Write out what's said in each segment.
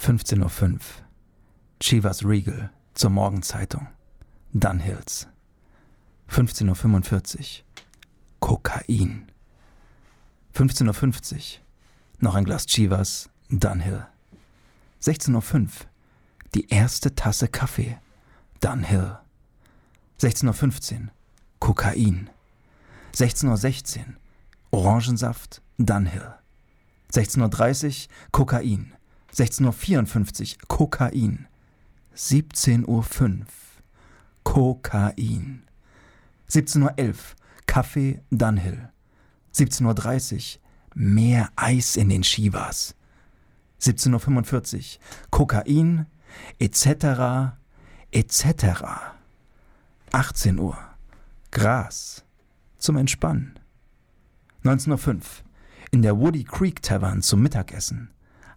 15.05 Uhr. Chivas Regal zur Morgenzeitung. Dunhills. 15.45 Uhr. Kokain. 15.50 Uhr. Noch ein Glas Chivas. Dunhill. 16.05 Uhr. Die erste Tasse Kaffee. Dunhill. 16.15 Uhr. Kokain. 16.16 Uhr. Orangensaft. Dunhill. 16.30 Uhr. Kokain. 16.54 Uhr. Kokain. 17.05 Uhr. Kokain. 17.11 Uhr. Kaffee Dunhill. 17.30 Uhr. Mehr Eis in den Shivas. 17.45 Uhr. Kokain, etc., etc. 18 Uhr. Gras. Zum Entspannen. 19.05 Uhr. In der Woody Creek Tavern zum Mittagessen.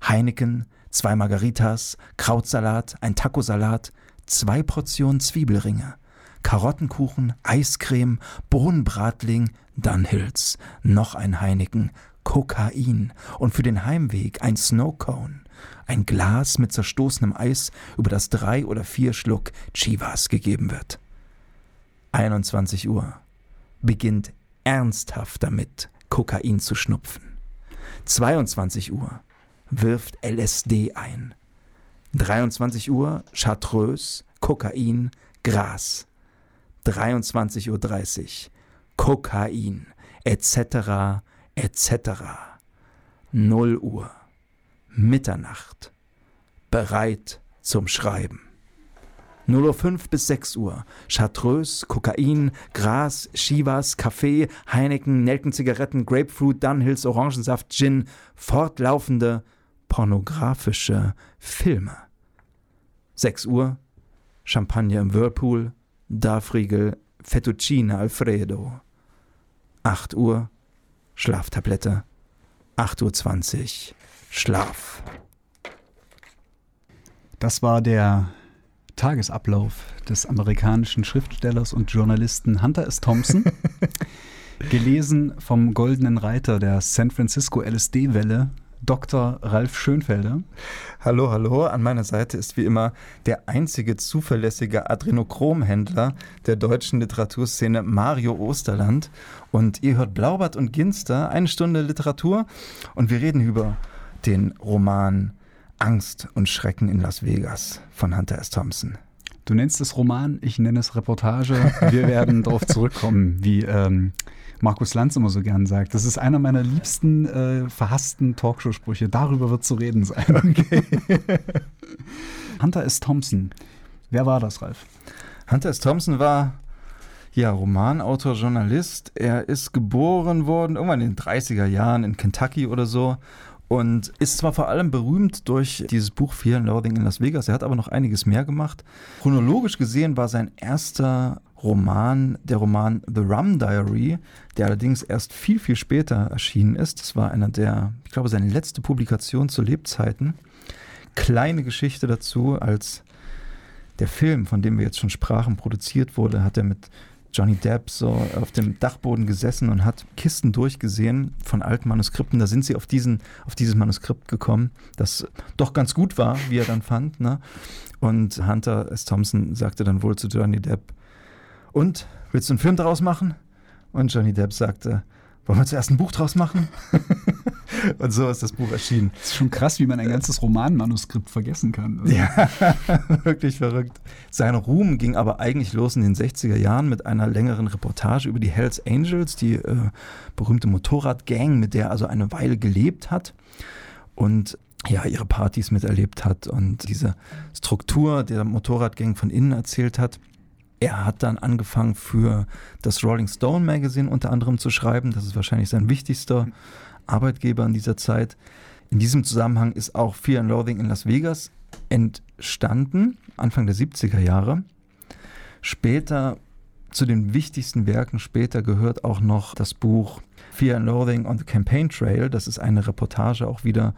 Heineken, zwei Margaritas, Krautsalat, ein Tacosalat, zwei Portionen Zwiebelringe, Karottenkuchen, Eiscreme, Bohnenbratling, Dunhills, noch ein Heineken, Kokain und für den Heimweg ein Snowcone, ein Glas mit zerstoßenem Eis, über das drei oder vier Schluck Chivas gegeben wird. 21 Uhr beginnt ernsthaft damit, Kokain zu schnupfen. 22 Uhr wirft LSD ein. 23 Uhr Chartreuse, Kokain, Gras. 23.30 Uhr Kokain, etc., etc. 0 Uhr Mitternacht bereit zum Schreiben. 0.05 Uhr bis 6 Uhr. Chartreuse, Kokain, Gras, Chivas, Kaffee, Heineken, Nelkenzigaretten, Grapefruit, Dunhills, Orangensaft, Gin, fortlaufende pornografische Filme. 6 Uhr. Champagner im Whirlpool, Darfriegel, Fettuccine Alfredo. 8 Uhr. Schlaftablette. 8.20 Uhr. Schlaf. Das war der Tagesablauf des amerikanischen Schriftstellers und Journalisten Hunter S. Thompson, gelesen vom Goldenen Reiter der San Francisco LSD-Welle, Dr. Ralf Schönfelder. Hallo, hallo. An meiner Seite ist wie immer der einzige zuverlässige Adrenochromhändler der deutschen Literaturszene, Mario Osterland. Und ihr hört Blaubart und Ginster, eine Stunde Literatur. Und wir reden über den Roman Angst und Schrecken in Las Vegas von Hunter S. Thompson. Du nennst es Roman, ich nenne es Reportage. Wir werden darauf zurückkommen, wie ähm, Markus Lanz immer so gern sagt. Das ist einer meiner liebsten äh, verhassten Talkshow-Sprüche. Darüber wird zu reden sein. Okay. Hunter S. Thompson. Wer war das, Ralf? Hunter S. Thompson war ja, Romanautor, Journalist. Er ist geboren worden irgendwann in den 30er Jahren in Kentucky oder so und ist zwar vor allem berühmt durch dieses Buch Fear and Loathing in Las Vegas, er hat aber noch einiges mehr gemacht. Chronologisch gesehen war sein erster Roman der Roman The Rum Diary, der allerdings erst viel, viel später erschienen ist. Das war einer der, ich glaube, seine letzte Publikation zu Lebzeiten. Kleine Geschichte dazu, als der Film, von dem wir jetzt schon sprachen, produziert wurde, hat er mit Johnny Depp so auf dem Dachboden gesessen und hat Kisten durchgesehen von alten Manuskripten. Da sind sie auf, diesen, auf dieses Manuskript gekommen, das doch ganz gut war, wie er dann fand. Ne? Und Hunter S. Thompson sagte dann wohl zu Johnny Depp, und, willst du einen Film daraus machen? Und Johnny Depp sagte, wollen wir zuerst ein Buch draus machen? Und so ist das Buch erschienen. Das ist schon krass, wie man ein ganzes Romanmanuskript vergessen kann. Also. Ja, wirklich verrückt. Sein Ruhm ging aber eigentlich los in den 60er Jahren mit einer längeren Reportage über die Hells Angels, die äh, berühmte Motorradgang, mit der er also eine Weile gelebt hat und ja, ihre Partys miterlebt hat und diese Struktur der Motorradgang von innen erzählt hat. Er hat dann angefangen für das Rolling Stone Magazine unter anderem zu schreiben. Das ist wahrscheinlich sein wichtigster Arbeitgeber in dieser Zeit. In diesem Zusammenhang ist auch Fear and Loathing in Las Vegas entstanden, Anfang der 70er Jahre. Später, zu den wichtigsten Werken später gehört auch noch das Buch Fear and Loathing on the Campaign Trail. Das ist eine Reportage auch wieder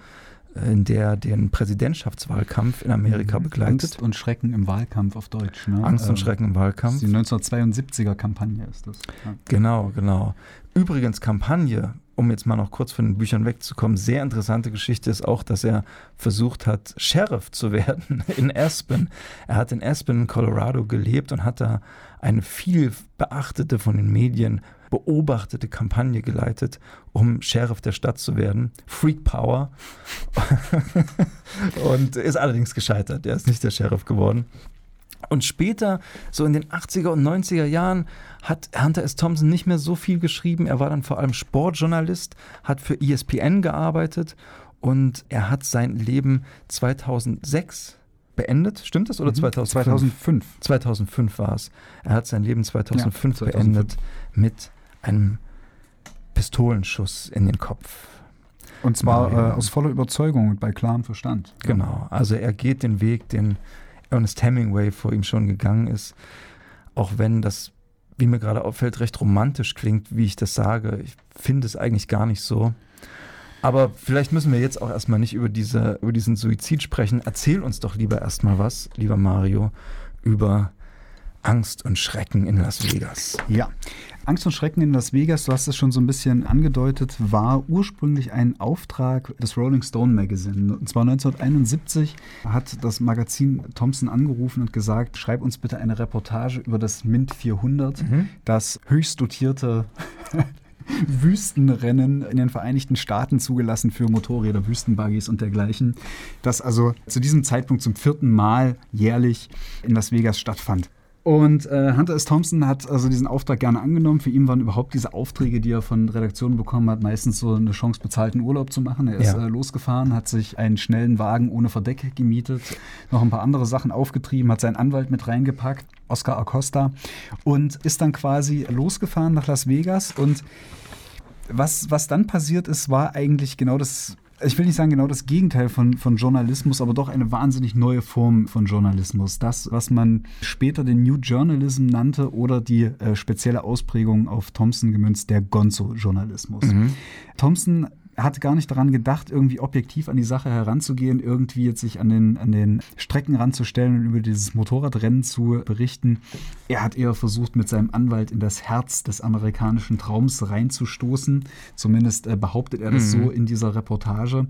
in der den Präsidentschaftswahlkampf in Amerika mhm. begleitet. Angst und Schrecken im Wahlkampf auf Deutsch. Ne? Angst und ähm, Schrecken im Wahlkampf. Die 1972er Kampagne ist das. Ja. Genau, genau. Übrigens, Kampagne um jetzt mal noch kurz von den Büchern wegzukommen, sehr interessante Geschichte ist auch, dass er versucht hat, Sheriff zu werden in Aspen. Er hat in Aspen, Colorado gelebt und hat da eine viel beachtete von den Medien beobachtete Kampagne geleitet, um Sheriff der Stadt zu werden. Freak Power. und ist allerdings gescheitert. Er ist nicht der Sheriff geworden. Und später, so in den 80er und 90er Jahren, hat Hunter S. Thompson nicht mehr so viel geschrieben. Er war dann vor allem Sportjournalist, hat für ESPN gearbeitet und er hat sein Leben 2006 beendet. Stimmt das? Oder 2005? 2005. 2005 war es. Er hat sein Leben 2005, Ja, 2005. beendet mit einem Pistolenschuss in den Kopf. Und zwar äh, aus voller Überzeugung und bei klarem Verstand. Genau. Also er geht den Weg, den Ernest Hemingway vor ihm schon gegangen ist. Auch wenn das, wie mir gerade auffällt, recht romantisch klingt, wie ich das sage. Ich finde es eigentlich gar nicht so. Aber vielleicht müssen wir jetzt auch erstmal nicht über, diese, über diesen Suizid sprechen. Erzähl uns doch lieber erstmal was, lieber Mario, über Angst und Schrecken in Las Vegas. Ja. Angst und Schrecken in Las Vegas, du hast es schon so ein bisschen angedeutet, war ursprünglich ein Auftrag des Rolling Stone Magazine. Und zwar 1971 hat das Magazin Thompson angerufen und gesagt, schreib uns bitte eine Reportage über das Mint 400, das höchst dotierte Wüstenrennen in den Vereinigten Staaten zugelassen für Motorräder, Wüstenbuggies und dergleichen, das also zu diesem Zeitpunkt zum vierten Mal jährlich in Las Vegas stattfand. Und äh, Hunter S. Thompson hat also diesen Auftrag gerne angenommen. Für ihn waren überhaupt diese Aufträge, die er von Redaktionen bekommen hat, meistens so eine Chance, bezahlten Urlaub zu machen. Er ist Ja. äh, losgefahren, hat sich einen schnellen Wagen ohne Verdeck gemietet, noch ein paar andere Sachen aufgetrieben, hat seinen Anwalt mit reingepackt, Oscar Acosta, und ist dann quasi losgefahren nach Las Vegas. Und was, was dann passiert ist, war eigentlich genau das, ich will nicht sagen genau das Gegenteil von, von Journalismus, aber doch eine wahnsinnig neue Form von Journalismus. Das, was man später den New Journalism nannte oder die äh, spezielle Ausprägung auf Thompson gemünzt, der Gonzo-Journalismus. Thompson hat gar nicht daran gedacht, irgendwie objektiv an die Sache heranzugehen, irgendwie jetzt sich an den, an den Strecken ranzustellen und über dieses Motorradrennen zu berichten. Er hat eher versucht, mit seinem Anwalt in das Herz des amerikanischen Traums reinzustoßen. Zumindest äh, behauptet er das so in dieser Reportage.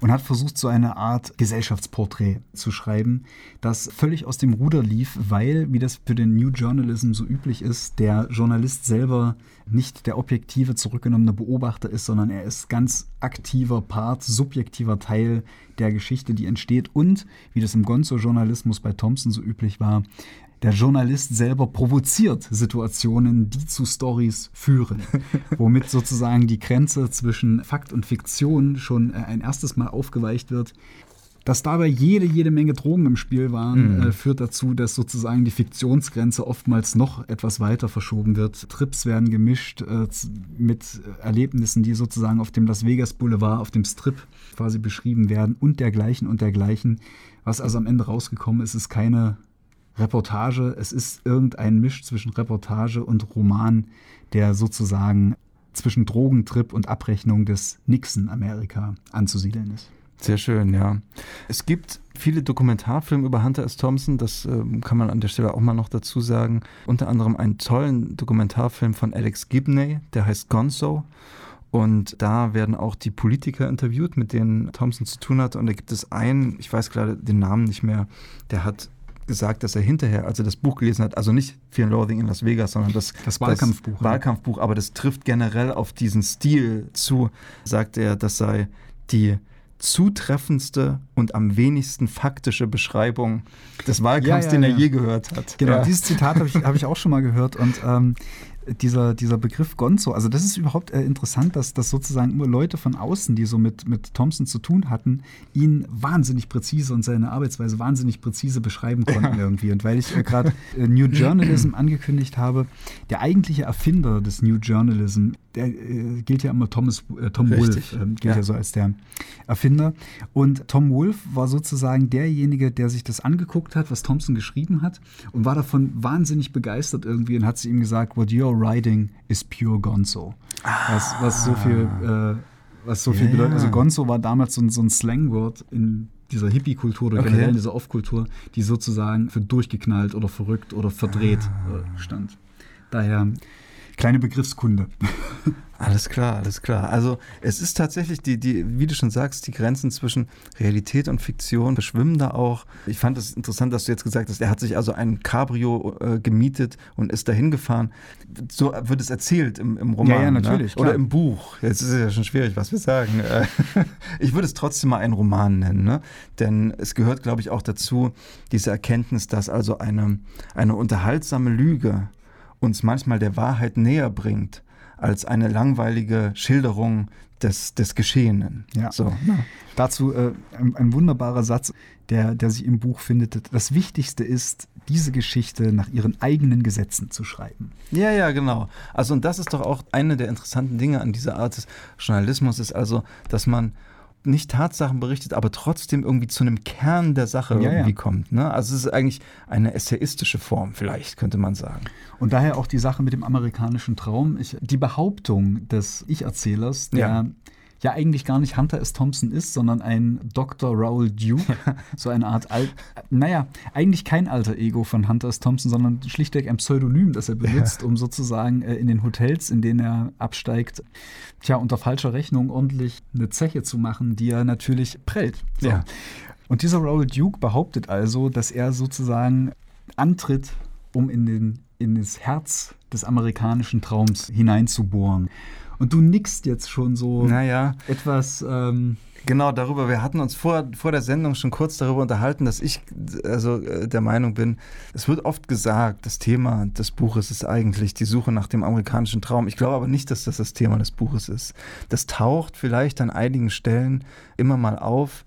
Und hat versucht, so eine Art Gesellschaftsporträt zu schreiben, das völlig aus dem Ruder lief, weil, wie das für den New Journalism so üblich ist, der Journalist selber nicht der objektive, zurückgenommene Beobachter ist, sondern er ist ganz aktiver Part, subjektiver Teil der Geschichte, die entsteht. Und, wie das im Gonzo-Journalismus bei Thompson so üblich war, der Journalist selber provoziert Situationen, die zu Stories führen, womit sozusagen die Grenze zwischen Fakt und Fiktion schon äh, ein erstes Mal aufgeweicht wird. Dass dabei jede, jede Menge Drogen im Spiel waren, äh, führt dazu, dass sozusagen die Fiktionsgrenze oftmals noch etwas weiter verschoben wird. Trips werden gemischt äh, mit Erlebnissen, die sozusagen auf dem Las Vegas Boulevard, auf dem Strip quasi beschrieben werden und dergleichen und dergleichen. Was also am Ende rausgekommen ist, ist keine Reportage. Es ist irgendein Misch zwischen Reportage und Roman, der sozusagen zwischen Drogentrip und Abrechnung des Nixon-Amerika anzusiedeln ist. Sehr schön, ja. Es gibt viele Dokumentarfilme über Hunter S. Thompson, das ähm, kann man an der Stelle auch mal noch dazu sagen. Unter anderem einen tollen Dokumentarfilm von Alex Gibney, der heißt Gonzo. Und da werden auch die Politiker interviewt, mit denen Thompson zu tun hat. Und da gibt es einen, ich weiß gerade den Namen nicht mehr, der hat gesagt, dass er hinterher, als er das Buch gelesen hat, also nicht Fear and Loathing in Las Vegas, sondern das, Das Wahlkampfbuch, ja. Wahlkampfbuch, aber das trifft generell auf diesen Stil zu, sagt er, das sei die zutreffendste und am wenigsten faktische Beschreibung des Wahlkampfs, Ja, ja, den er ja. je gehört hat. Genau, dieses Zitat habe ich, hab ich auch schon mal gehört und ähm, dieser, dieser Begriff Gonzo, also das ist überhaupt äh, interessant, dass, dass sozusagen immer Leute von außen, die so mit, mit Thompson zu tun hatten, ihn wahnsinnig präzise und seine Arbeitsweise wahnsinnig präzise beschreiben konnten irgendwie. Und weil ich äh, gerade äh, New Journalism angekündigt habe, der eigentliche Erfinder des New Journalism, der äh, gilt ja immer Thomas, äh, Tom Richtig, Wolfe, ähm, gilt ja. ja. so als der Erfinder. Und Tom Wolfe war sozusagen derjenige, der sich das angeguckt hat, was Thompson geschrieben hat und war davon wahnsinnig begeistert irgendwie und hat zu ihm gesagt, what you're writing is pure Gonzo. Was, was so viel, äh, was so viel Ja, bedeutet. Also. Gonzo war damals so ein, so ein Slangwort in dieser Hippie-Kultur oder Okay. generell in dieser Off-Kultur, die sozusagen für durchgeknallt oder verrückt oder verdreht äh, stand. Daher Kleine Begriffskunde. Alles klar, alles klar. Also es ist tatsächlich, die, die, wie du schon sagst, die Grenzen zwischen Realität und Fiktion verschwimmen da auch. Ich fand es interessant, dass du jetzt gesagt hast, er hat sich also ein Cabrio äh, gemietet und ist dahin gefahren. So wird es erzählt im, im Roman. Ja, ja, natürlich. Ne? Oder im Buch. Jetzt ist es ja schon schwierig, was wir sagen. Äh, ich würde es trotzdem mal einen Roman nennen, ne? denn es gehört, glaube ich, auch dazu, diese Erkenntnis, dass also eine, eine unterhaltsame Lüge uns manchmal der Wahrheit näher bringt als eine langweilige Schilderung des, des Geschehenen. Ja. So, ne? Dazu äh, ein, ein, wunderbarer Satz, der, der sich im Buch findet. Das Wichtigste ist, diese Geschichte nach ihren eigenen Gesetzen zu schreiben. Ja, ja, genau. Also und das ist doch auch eine der interessanten Dinge an dieser Art des Journalismus, ist also, dass man nicht Tatsachen berichtet, aber trotzdem irgendwie zu einem Kern der Sache ja, irgendwie ja. kommt. Ne? Also es ist eigentlich eine essayistische Form, vielleicht könnte man sagen. Und daher auch die Sache mit dem amerikanischen Traum. Ich, die Behauptung des Ich-Erzählers, der ja ja eigentlich gar nicht Hunter S. Thompson ist, sondern ein Dr. Raoul Duke. so eine Art, Al naja, eigentlich kein alter Ego von Hunter S. Thompson, sondern schlichtweg ein Pseudonym, das er benutzt, ja. um sozusagen äh, in den Hotels, in denen er absteigt, tja, unter falscher Rechnung ordentlich eine Zeche zu machen, die er natürlich prellt. So. Ja. Und dieser Raoul Duke behauptet also, dass er sozusagen antritt, um in, den, in das Herz des amerikanischen Traums hineinzubohren. Und du nickst jetzt schon so naja. etwas. Ähm Genau, darüber. Wir hatten uns vor, vor der Sendung schon kurz darüber unterhalten, dass ich also äh, der Meinung bin, es wird oft gesagt, das Thema des Buches ist eigentlich die Suche nach dem amerikanischen Traum. Ich glaube aber nicht, dass das das Thema des Buches ist. Das taucht vielleicht an einigen Stellen immer mal auf.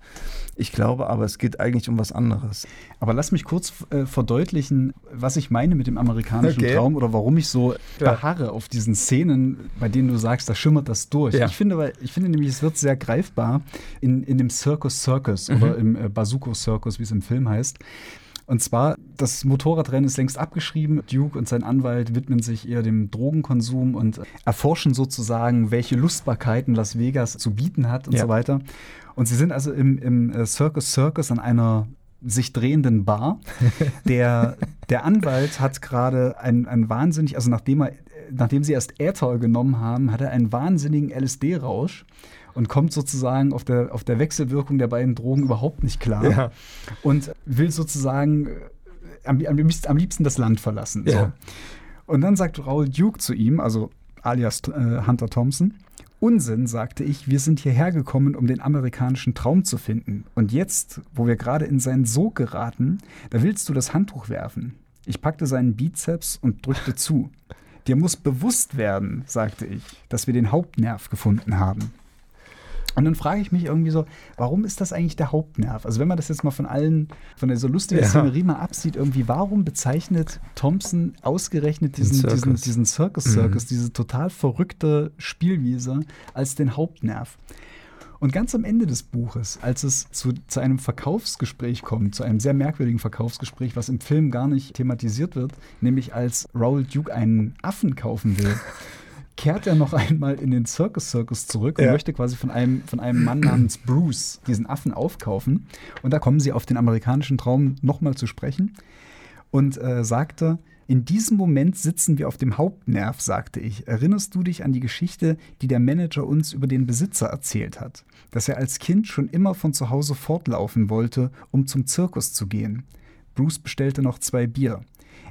Ich glaube aber, es geht eigentlich um was anderes. Aber lass mich kurz äh, verdeutlichen, was ich meine mit dem amerikanischen okay. Traum oder warum ich so ja. beharre auf diesen Szenen, bei denen du sagst, da schimmert das durch. Ja. Ich, finde, weil, ich finde nämlich, es wird sehr greifbar in, in dem Circus Circus mhm. oder im äh, Bazuko Circus, wie es im Film heißt. Und zwar, das Motorradrennen ist längst abgeschrieben. Duke und sein Anwalt widmen sich eher dem Drogenkonsum und erforschen sozusagen, welche Lustbarkeiten Las Vegas zu bieten hat und ja. so weiter. Und sie sind also im, im äh, Circus Circus an einer sich drehenden Bar. Der, der Anwalt hat gerade ein, ein wahnsinnig, also nachdem, er, nachdem sie erst Äther genommen haben, hat er einen wahnsinnigen LSD-Rausch und kommt sozusagen auf der, auf der Wechselwirkung der beiden Drogen überhaupt nicht klar ja. und will sozusagen äh, am, am, am, liebsten das Land verlassen. Ja. So. Und dann sagt Raoul Duke zu ihm, also alias äh, Hunter Thompson, Unsinn, sagte ich, wir sind hierher gekommen, um den amerikanischen Traum zu finden. Und jetzt, wo wir gerade in seinen Sog geraten, da willst du das Handtuch werfen. Ich packte seinen Bizeps und drückte zu. Dir muss bewusst werden, sagte ich, dass wir den Hauptnerv gefunden haben. Und dann frage ich mich irgendwie so, warum ist das eigentlich der Hauptnerv? Also wenn man das jetzt mal von allen, von der so lustigen ja. Szenerie mal absieht, irgendwie, warum bezeichnet Thompson ausgerechnet diesen, Circus. diesen, diesen Circus Circus, mhm. diese total verrückte Spielwiese als den Hauptnerv? Und ganz am Ende des Buches, als es zu, zu einem Verkaufsgespräch kommt, zu einem sehr merkwürdigen Verkaufsgespräch, was im Film gar nicht thematisiert wird, nämlich als Raoul Duke einen Affen kaufen will, kehrt er noch einmal in den Circus Circus zurück und ja. möchte quasi von einem, von einem Mann namens Bruce diesen Affen aufkaufen. Und da kommen sie auf den amerikanischen Traum nochmal zu sprechen und äh, sagte, in diesem Moment sitzen wir auf dem Hauptnerv, sagte ich. Erinnerst du dich an die Geschichte, die der Manager uns über den Besitzer erzählt hat? Dass er als Kind schon immer von zu Hause fortlaufen wollte, um zum Zirkus zu gehen. Bruce bestellte noch zwei Bier.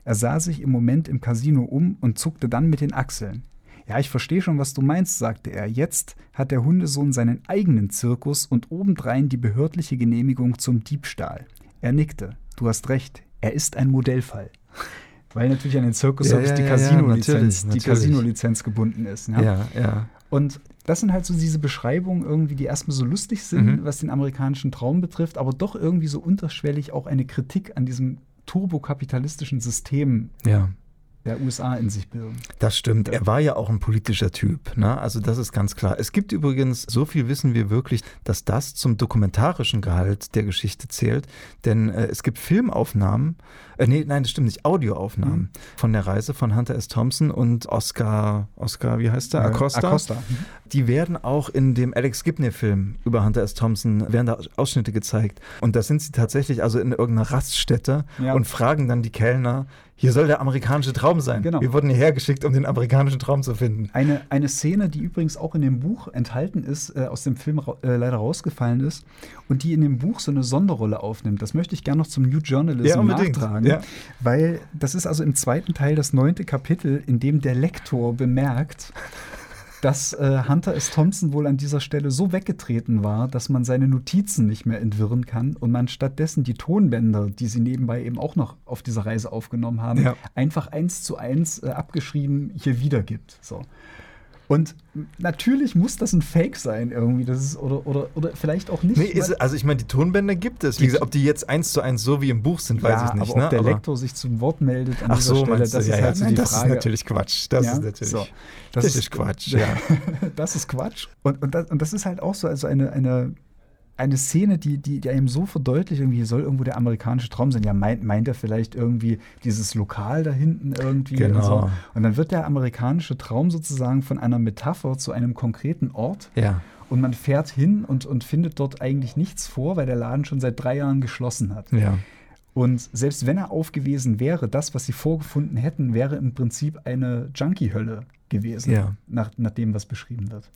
Er sah sich im Moment im Casino um und zuckte dann mit den Achseln. Ja, ich verstehe schon, was du meinst, sagte er. Jetzt hat der Hundesohn seinen eigenen Zirkus und obendrein die behördliche Genehmigung zum Diebstahl. Er nickte. Du hast recht, er ist ein Modellfall. Weil natürlich an den Zirkus ja, ja, die Casino-Lizenz ja, Casino gebunden ist. Ja, ja. ja. Und das sind halt so diese Beschreibungen irgendwie, die erstmal so lustig sind, mhm. was den amerikanischen Traum betrifft, aber doch irgendwie so unterschwellig auch eine Kritik an diesem turbokapitalistischen System ja der USA in sich bilden. Das stimmt. Er war ja auch ein politischer Typ. Ne? Also das ist ganz klar. Es gibt übrigens, so viel wissen wir wirklich, dass das zum dokumentarischen Gehalt der Geschichte zählt. Denn äh, es gibt Filmaufnahmen, äh, nee, nein, das stimmt nicht, Audioaufnahmen mhm. von der Reise von Hunter S. Thompson und Oscar, Oscar, wie heißt der? Acosta. Acosta. Mhm. Die werden auch in dem Alex Gibney-Film über Hunter S. Thompson, werden da Ausschnitte gezeigt. Und da sind sie tatsächlich also in irgendeiner Raststätte ja. und fragen dann die Kellner, Hier soll der amerikanische Traum sein. Genau. Wir wurden hierher geschickt, um den amerikanischen Traum zu finden. Eine, eine Szene, die übrigens auch in dem Buch enthalten ist, äh, aus dem Film ra äh, leider rausgefallen ist und die in dem Buch so eine Sonderrolle aufnimmt. Das möchte ich gerne noch zum New Journalism Ja, nachtragen. Ja. Weil das ist also im zweiten Teil das neunte Kapitel, in dem der Lektor bemerkt, dass äh, Hunter S. Thompson wohl an dieser Stelle so weggetreten war, dass man seine Notizen nicht mehr entwirren kann und man stattdessen die Tonbänder, die sie nebenbei eben auch noch auf dieser Reise aufgenommen haben, Ja. einfach eins zu eins äh, abgeschrieben hier wiedergibt. So. Und natürlich muss das ein Fake sein irgendwie, das ist oder oder oder vielleicht auch nicht. Nee, ist, also ich meine, die Tonbänder gibt es. Wie gesagt, ob die jetzt eins zu eins so wie im Buch sind, weiß ja, ich nicht. aber ne? ob der Aber- Lektor sich zum Wort meldet an Ach dieser so, Stelle, du? das ja, ist ja, halt so nein, die das Frage. ist natürlich Quatsch. Das Ja, ist natürlich. so. Das, Das ist, ist- Quatsch, ja. das ist Quatsch. Und, und, das, und das ist halt auch so also eine, eine, eine Szene, die, die, die einem so verdeutlicht, irgendwie soll irgendwo der amerikanische Traum sein. Ja, meint, meint er vielleicht irgendwie dieses Lokal da hinten irgendwie Genau. und so. Und dann wird der amerikanische Traum sozusagen von einer Metapher zu einem konkreten Ort. Ja. Und man fährt hin und, und findet dort eigentlich nichts vor, weil der Laden schon seit drei Jahren geschlossen hat. Ja. Und selbst wenn er aufgewesen wäre, das, was sie vorgefunden hätten, wäre im Prinzip eine Junkie-Hölle gewesen, Ja. nach, nach dem, was beschrieben wird.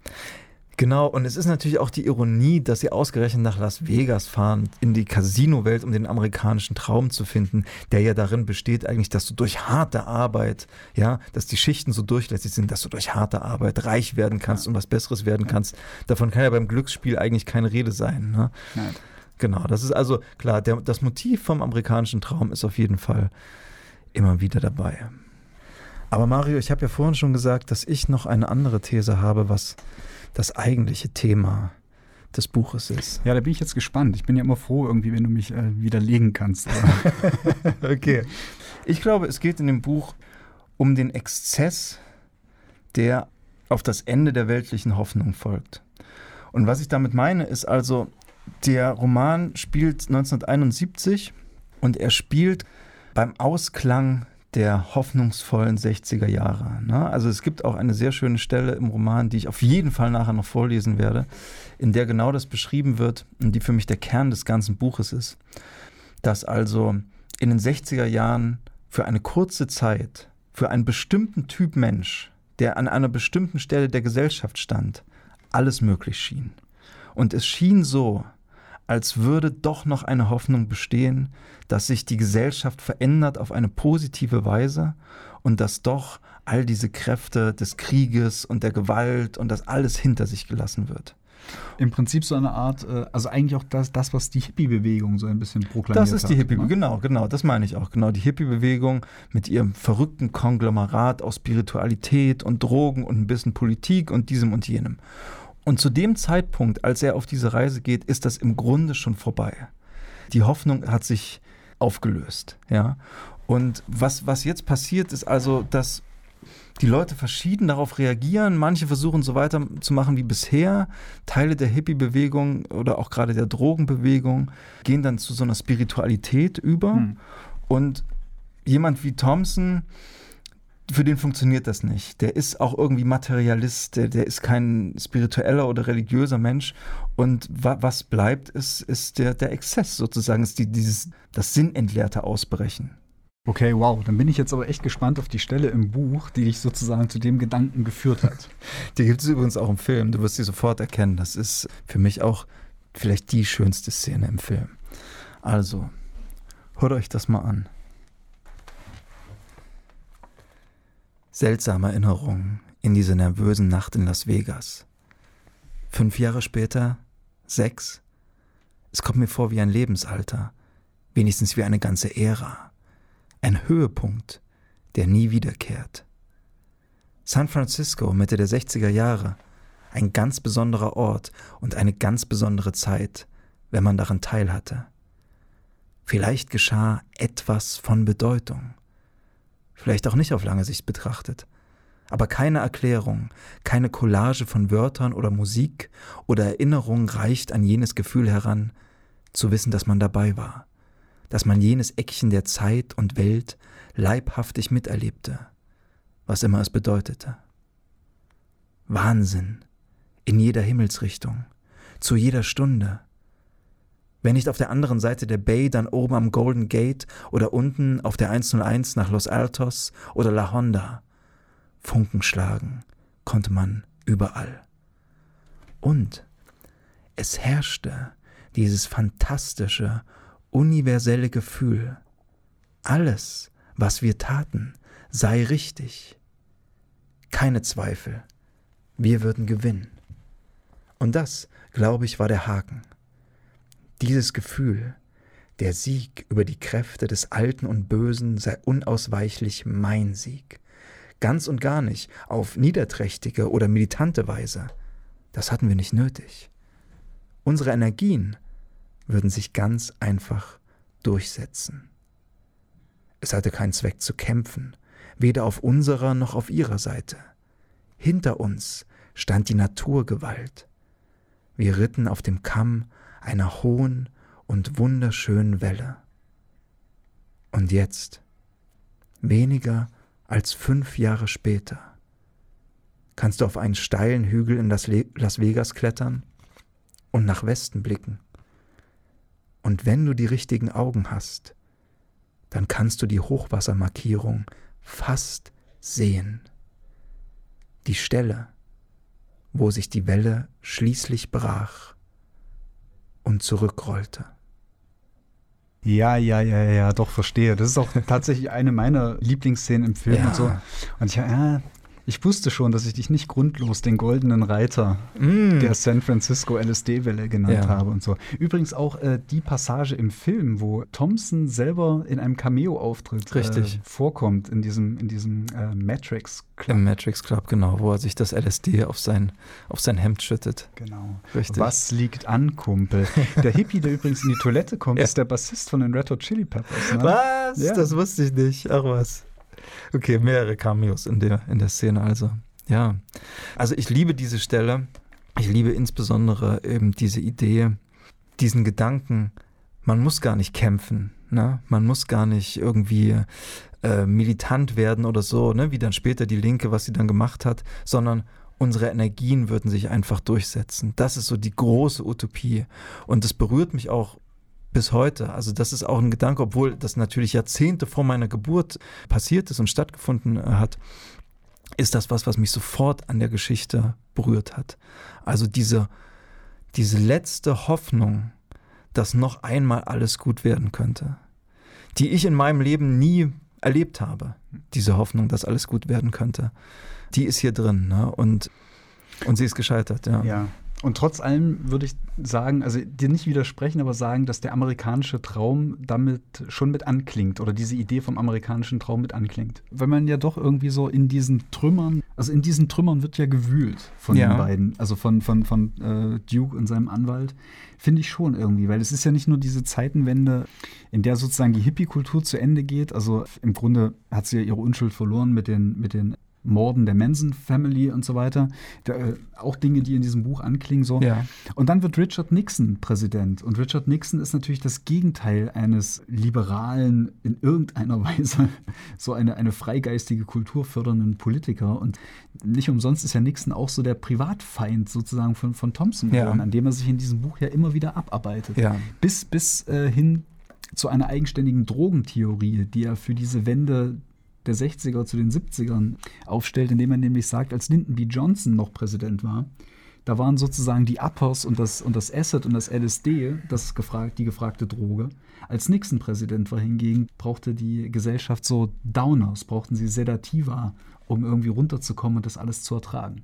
Genau, und es ist natürlich auch die Ironie, dass sie ausgerechnet nach Las Vegas fahren, in die Casino-Welt, um den amerikanischen Traum zu finden, der ja darin besteht eigentlich, dass du durch harte Arbeit, ja, dass die Schichten so durchlässig sind, dass du durch harte Arbeit reich werden kannst und was Besseres werden kannst. Davon kann ja beim Glücksspiel eigentlich keine Rede sein. Ne? Nein. Genau, das ist also klar, der, das Motiv vom amerikanischen Traum ist auf jeden Fall immer wieder dabei. Aber Mario, ich habe ja vorhin schon gesagt, dass ich noch eine andere These habe, was das eigentliche Thema des Buches ist. Ja, da bin ich jetzt gespannt. Ich bin ja immer froh, irgendwie, wenn du mich äh, widerlegen kannst. Okay. Ich glaube, es geht in dem Buch um den Exzess, der auf das Ende der weltlichen Hoffnung folgt. Und was ich damit meine, ist also, der Roman spielt 1971 und er spielt beim Ausklang der hoffnungsvollen 60er Jahre. Ne? Also es gibt auch eine sehr schöne Stelle im Roman, die ich auf jeden Fall nachher noch vorlesen werde, in der genau das beschrieben wird und die für mich der Kern des ganzen Buches ist, dass also in den 60er Jahren für eine kurze Zeit, für einen bestimmten Typ Mensch, der an einer bestimmten Stelle der Gesellschaft stand, alles möglich schien. Und es schien so, als würde doch noch eine Hoffnung bestehen, dass sich die Gesellschaft verändert auf eine positive Weise und dass doch all diese Kräfte des Krieges und der Gewalt und das alles hinter sich gelassen wird. Im Prinzip so eine Art, äh, also eigentlich auch das, das was die Hippie-Bewegung so ein bisschen proklamiert Das ist die hat, Hippie, ne? genau, genau, das meine ich auch. Genau, die Hippie-Bewegung mit ihrem verrückten Konglomerat aus Spiritualität und Drogen und ein bisschen Politik und diesem und jenem. Und zu dem Zeitpunkt, als er auf diese Reise geht, ist das im Grunde schon vorbei. Die Hoffnung hat sich aufgelöst, ja. Und was, was jetzt passiert, ist also, dass die Leute verschieden darauf reagieren. Manche versuchen so weiterzumachen wie bisher. Teile der Hippie-Bewegung oder auch gerade der Drogenbewegung gehen dann zu so einer Spiritualität über. Hm. Und jemand wie Thompson, für den funktioniert das nicht. Der ist auch irgendwie Materialist, der, der ist kein spiritueller oder religiöser Mensch. Und wa was bleibt, ist, ist der, der Exzess sozusagen, ist die, dieses, das sinnentleerte Ausbrechen. Okay, wow. Dann bin ich jetzt aber echt gespannt auf die Stelle im Buch, die dich sozusagen zu dem Gedanken geführt hat. Die gibt es übrigens auch im Film. Du wirst sie sofort erkennen. Das ist für mich auch vielleicht die schönste Szene im Film. Also, hört euch das mal an. Seltsame Erinnerungen in diese nervösen Nacht in Las Vegas. Fünf Jahre später, sechs. Es kommt mir vor wie ein Lebensalter, wenigstens wie eine ganze Ära. Ein Höhepunkt, der nie wiederkehrt. San Francisco Mitte der 60er Jahre. Ein ganz besonderer Ort und eine ganz besondere Zeit, wenn man daran teilhatte. Vielleicht geschah etwas von Bedeutung. Vielleicht auch nicht auf lange Sicht betrachtet. Aber keine Erklärung, keine Collage von Wörtern oder Musik oder Erinnerung reicht an jenes Gefühl heran, zu wissen, dass man dabei war, dass man jenes Eckchen der Zeit und Welt leibhaftig miterlebte, was immer es bedeutete. Wahnsinn, in jeder Himmelsrichtung, zu jeder Stunde. Wenn nicht auf der anderen Seite der Bay, dann oben am Golden Gate oder unten auf der 101 nach Los Altos oder La Honda. Funken schlagen konnte man überall. Und es herrschte dieses fantastische, universelle Gefühl, alles, was wir taten, sei richtig. Keine Zweifel, wir würden gewinnen. Und das, glaube ich, war der Haken. Dieses Gefühl, der Sieg über die Kräfte des Alten und Bösen sei unausweichlich mein Sieg. Ganz und gar nicht auf niederträchtige oder militante Weise. Das hatten wir nicht nötig. Unsere Energien würden sich ganz einfach durchsetzen. Es hatte keinen Zweck zu kämpfen, weder auf unserer noch auf ihrer Seite. Hinter uns stand die Naturgewalt. Wir ritten auf dem Kamm einer hohen und wunderschönen Welle. Und jetzt, weniger als fünf Jahre später, kannst du auf einen steilen Hügel in Las Vegas klettern und nach Westen blicken. Und wenn du die richtigen Augen hast, dann kannst du die Hochwassermarkierung fast sehen. Die Stelle, wo sich die Welle schließlich brach und zurückrollte. Ja, ja, ja, ja, doch, verstehe. Das ist auch tatsächlich eine meiner Lieblingsszenen im Film Ja. und so. Und ich, ja, ich wusste schon, dass ich dich nicht grundlos den goldenen Reiter Mm. der San Francisco LSD-Welle genannt Ja. habe und so. Übrigens auch äh, die Passage im Film, wo Thompson selber in einem Cameo-Auftritt äh, vorkommt, in diesem, in diesem äh, Matrix Club. Im Matrix Club, genau, wo er sich das LSD auf sein, auf sein Hemd schüttet. Genau. Richtig. Was liegt an, Kumpel? Der Hippie, der übrigens in die Toilette kommt, Ja. ist der Bassist von den Red Hot Chili Peppers. Ne? Was? Ja. Das wusste ich nicht. Ach was. Okay, mehrere Cameos in der, in der Szene also. Ja. Also ich liebe diese Stelle. Ich liebe insbesondere eben diese Idee, diesen Gedanken, man muss gar nicht kämpfen. Ne? Man muss gar nicht irgendwie äh, militant werden oder so, ne? wie dann später die Linke, was sie dann gemacht hat, sondern unsere Energien würden sich einfach durchsetzen. Das ist so die große Utopie. Und das berührt mich auch bis heute. Also das ist auch ein Gedanke, obwohl das natürlich Jahrzehnte vor meiner Geburt passiert ist und stattgefunden äh, hat, ist das was, was mich sofort an der Geschichte berührt hat. Also diese, diese letzte Hoffnung, dass noch einmal alles gut werden könnte, die ich in meinem Leben nie erlebt habe. Diese Hoffnung, dass alles gut werden könnte, die ist hier drin. Ne? Und, und sie ist gescheitert, ja. Ja. Und trotz allem würde ich sagen, also dir nicht widersprechen, aber sagen, dass der amerikanische Traum damit schon mit anklingt oder diese Idee vom amerikanischen Traum mit anklingt. Weil man ja doch irgendwie so in diesen Trümmern, also in diesen Trümmern wird ja gewühlt von Ja. den beiden, also von, von, von äh, Duke und seinem Anwalt, finde ich schon irgendwie, weil es ist ja nicht nur diese Zeitenwende, in der sozusagen die Hippie-Kultur zu Ende geht, also im Grunde hat sie ja ihre Unschuld verloren mit den, mit den Morden der Manson Family und so weiter. Da, äh, auch Dinge, die in diesem Buch anklingen. So. Ja. Und dann wird Richard Nixon Präsident. Und Richard Nixon ist natürlich das Gegenteil eines liberalen, in irgendeiner Weise so eine, eine freigeistige Kultur fördernden Politiker. Und nicht umsonst ist ja Nixon auch so der Privatfeind sozusagen von, von Thompson Ja. geworden, an dem er sich in diesem Buch ja immer wieder abarbeitet. Ja. Bis, bis äh, hin zu einer eigenständigen Drogentheorie, die er für diese Wende der 60er zu den 70ern aufstellt, indem er nämlich sagt, als Lyndon B. Johnson noch Präsident war, da waren sozusagen die Uppers und das, und das Acid und das LSD das gefragt, die gefragte Droge. Als Nixon Präsident war hingegen, brauchte die Gesellschaft so Downers, brauchten sie Sedativa, um irgendwie runterzukommen und das alles zu ertragen.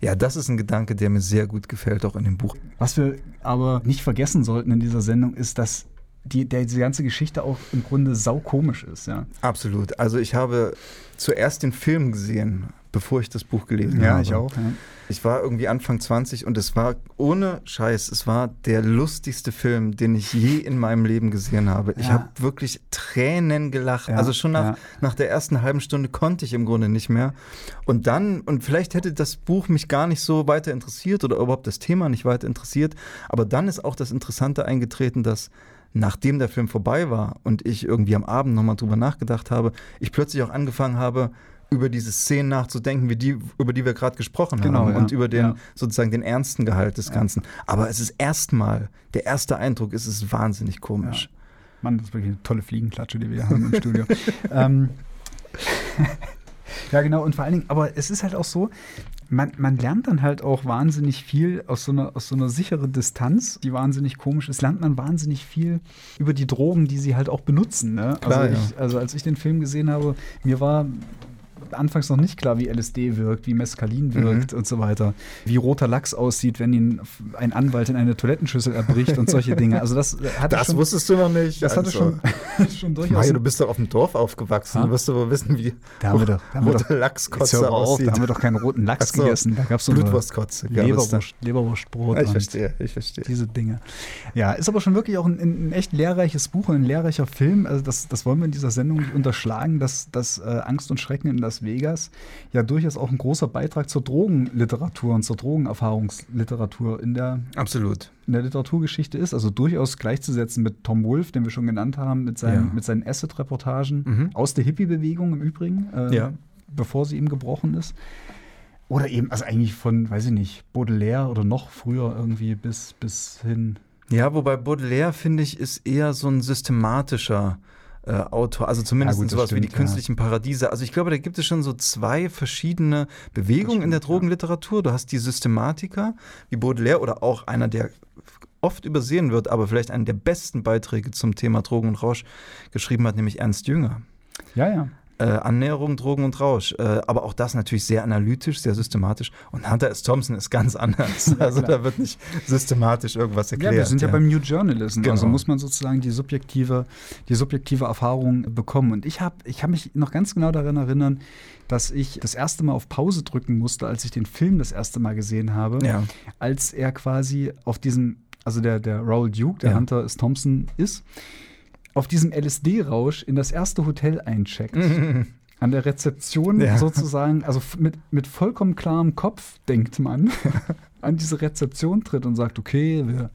Ja, das ist ein Gedanke, der mir sehr gut gefällt, auch in dem Buch. Was wir aber nicht vergessen sollten in dieser Sendung, ist, dass die, der, diese ganze Geschichte auch im Grunde saukomisch ist, ja. Absolut. Also ich habe zuerst den Film gesehen, bevor ich das Buch gelesen habe. Ja. Ich war irgendwie Anfang 20 und es war ohne Scheiß, es war der lustigste Film, den ich je in meinem Leben gesehen habe. Ich Ja. habe wirklich Tränen gelacht. Ja, Also schon nach, ja. nach der ersten halben Stunde konnte ich im Grunde nicht mehr. Und dann, und vielleicht hätte das Buch mich gar nicht so weiter interessiert oder überhaupt das Thema nicht weiter interessiert, aber dann ist auch das Interessante eingetreten, dass nachdem der Film vorbei war und ich irgendwie am Abend nochmal drüber nachgedacht habe, ich plötzlich auch angefangen habe, über diese Szenen nachzudenken, wie die, über die wir gerade gesprochen Genau, haben ja. und über den Ja. sozusagen den ernsten Gehalt des Ganzen. Aber es ist erstmal, der erste Eindruck ist es ist wahnsinnig komisch. Mann, das ist wirklich eine tolle Fliegenklatsche, die wir haben im Studio. ähm, ja, genau. Und vor allen Dingen, aber es ist halt auch so, man, man lernt dann halt auch wahnsinnig viel aus so, einer, aus so einer sicheren Distanz, die wahnsinnig komisch ist, lernt man wahnsinnig viel über die Drogen, die sie halt auch benutzen. Ne? Klar, also, ich, also als ich den Film gesehen habe, mir war anfangs noch nicht klar, wie LSD wirkt, wie Mescalin wirkt Mhm. und so weiter. Wie roter Lachs aussieht, wenn ihn ein Anwalt in eine Toilettenschüssel erbricht und solche Dinge. Also das hatte Das schon, wusstest du noch nicht. das hatte Also, schon, schon durchaus. Mario, du bist doch auf dem Dorf aufgewachsen. Ha? Du wirst aber wissen, wie Da haben wir doch- da haben rote Lachskotze aussieht. da haben wir doch keinen roten Lachs Ach so. gegessen. Da gab es so Blutwurstkotze. Leberwurst, Leberwurstbrot. Ja, ich verstehe, ich verstehe. Diese Dinge. Ja, ist aber schon wirklich auch ein, ein echt lehrreiches Buch und ein lehrreicher Film. Also das, das wollen wir in dieser Sendung nicht unterschlagen, dass, dass äh, Angst und Schrecken in Las Vegas ja durchaus auch ein großer Beitrag zur Drogenliteratur und zur Drogenerfahrungsliteratur in der, Absolut. in der Literaturgeschichte ist. Also durchaus gleichzusetzen mit Tom Wolfe, den wir schon genannt haben, mit seinen, Ja. mit seinen Acid-Reportagen Mhm. aus der Hippie-Bewegung im Übrigen, äh, Ja. bevor sie ihm gebrochen ist. Oder eben, also eigentlich von, weiß ich nicht, Baudelaire oder noch früher irgendwie bis, bis hin. Ja, wobei Baudelaire, finde ich, ist eher so ein systematischer äh, Autor. Also zumindest Ja, gut, sowas wie die stimmt, ja. künstlichen Paradiese. Also ich glaube, da gibt es schon so zwei verschiedene Bewegungen in der stimmt. Drogenliteratur. Du hast die Systematiker, wie Baudelaire oder auch einer, der oft übersehen wird, aber vielleicht einen der besten Beiträge zum Thema Drogen und Rausch geschrieben hat, nämlich Ernst Jünger. Ja, ja. Äh, Annäherung, Drogen und Rausch. Äh, aber auch das natürlich sehr analytisch, sehr systematisch. Und Hunter S. Thompson ist ganz anders. Also da wird nicht systematisch irgendwas Ja, erklärt. wir sind ja, beim New Journalism. Genau. Also muss man sozusagen die subjektive, die subjektive Erfahrung bekommen. Und ich habe ich hab mich noch ganz genau daran erinnern, dass ich das erste Mal auf Pause drücken musste, als ich den Film das erste Mal gesehen habe, Ja. als er quasi auf diesem, also der, der Raoul Duke, der Ja. Hunter S. Thompson ist, auf diesem LSD-Rausch in das erste Hotel eincheckt. An der Rezeption Ja. sozusagen, also mit, mit vollkommen klarem Kopf, denkt man, an diese Rezeption tritt und sagt, okay, wir,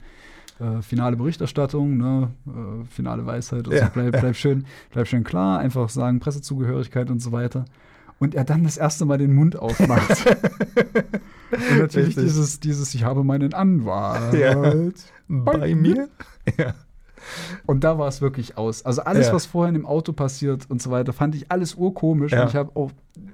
äh, finale Berichterstattung, ne, äh, finale Weisheit, also Ja. bleib, bleib, schön, bleib schön klar, einfach sagen Pressezugehörigkeit und so weiter. Und er dann das erste Mal den Mund aufmacht. und natürlich Richtig. dieses, dieses, ich habe meinen Anwalt. Ja. Bei mir? Ja. Und da war es wirklich aus. Also alles, Ja. was vorher in dem Auto passiert und so weiter, fand ich alles urkomisch. Ja. Und ich habe auch